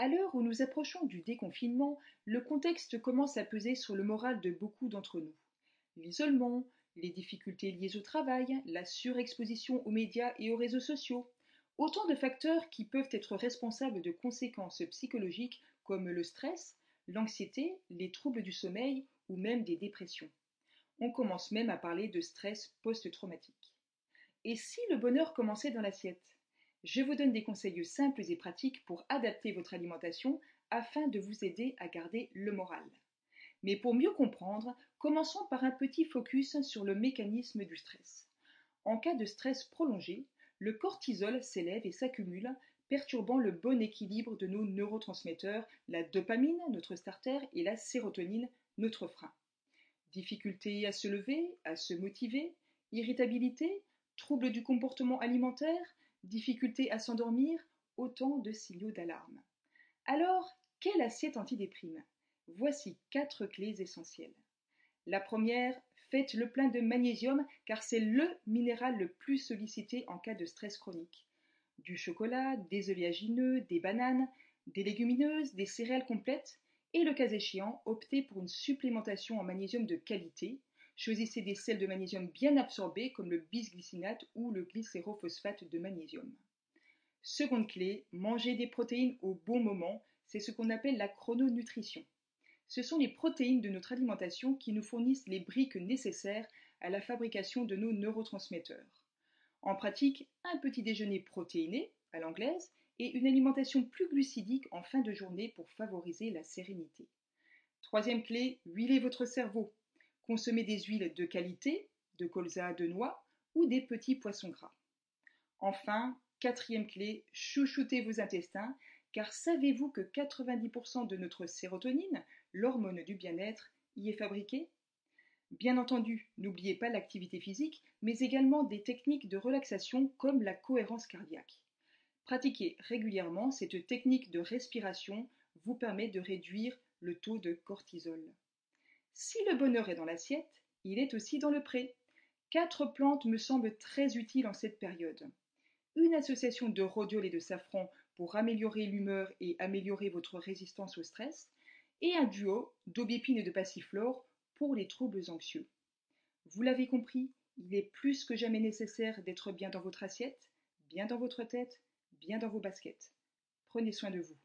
À l'heure où nous approchons du déconfinement, le contexte commence à peser sur le moral de beaucoup d'entre nous. L'isolement, les difficultés liées au travail, la surexposition aux médias et aux réseaux sociaux, autant de facteurs qui peuvent être responsables de conséquences psychologiques comme le stress, l'anxiété, les troubles du sommeil ou même des dépressions. On commence même à parler de stress post-traumatique. Et si le bonheur commençait dans l'assiette? Je vous donne des conseils simples et pratiques pour adapter votre alimentation afin de vous aider à garder le moral. Mais pour mieux comprendre, commençons par un petit focus sur le mécanisme du stress. En cas de stress prolongé, le cortisol s'élève et s'accumule, perturbant le bon équilibre de nos neurotransmetteurs, la dopamine, notre starter, et la sérotonine, notre frein. Difficulté à se lever, à se motiver, irritabilité, troubles du comportement alimentaire, difficulté à s'endormir, autant de signaux d'alarme. Alors, quelle assiette antidéprime? Voici quatre clés essentielles. La première, faites le plein de magnésium car c'est le minéral le plus sollicité en cas de stress chronique. Du chocolat, des oléagineux, des bananes, des légumineuses, des céréales complètes, et le cas échéant, optez pour une supplémentation en magnésium de qualité. Choisissez des sels de magnésium bien absorbés comme le bisglycinate ou le glycérophosphate de magnésium. Seconde clé, mangez des protéines au bon moment, c'est ce qu'on appelle la chrononutrition. Ce sont les protéines de notre alimentation qui nous fournissent les briques nécessaires à la fabrication de nos neurotransmetteurs. En pratique, un petit déjeuner protéiné, à l'anglaise, et une alimentation plus glucidique en fin de journée pour favoriser la sérénité. Troisième clé, huilez votre cerveau. Consommez des huiles de qualité, de colza, de noix ou des petits poissons gras. Enfin, quatrième clé, chouchoutez vos intestins, car savez-vous que 90% de notre sérotonine, l'hormone du bien-être, y est fabriquée? Bien entendu, n'oubliez pas l'activité physique, mais également des techniques de relaxation comme la cohérence cardiaque. Pratiquer régulièrement cette technique de respiration vous permet de réduire le taux de cortisol. Si le bonheur est dans l'assiette, il est aussi dans le pré. Quatre plantes me semblent très utiles en cette période. Une association de rhodiol et de safran pour améliorer l'humeur et améliorer votre résistance au stress, et un duo d'aubépine et de passiflore pour les troubles anxieux. Vous l'avez compris, il est plus que jamais nécessaire d'être bien dans votre assiette, bien dans votre tête, bien dans vos baskets. Prenez soin de vous.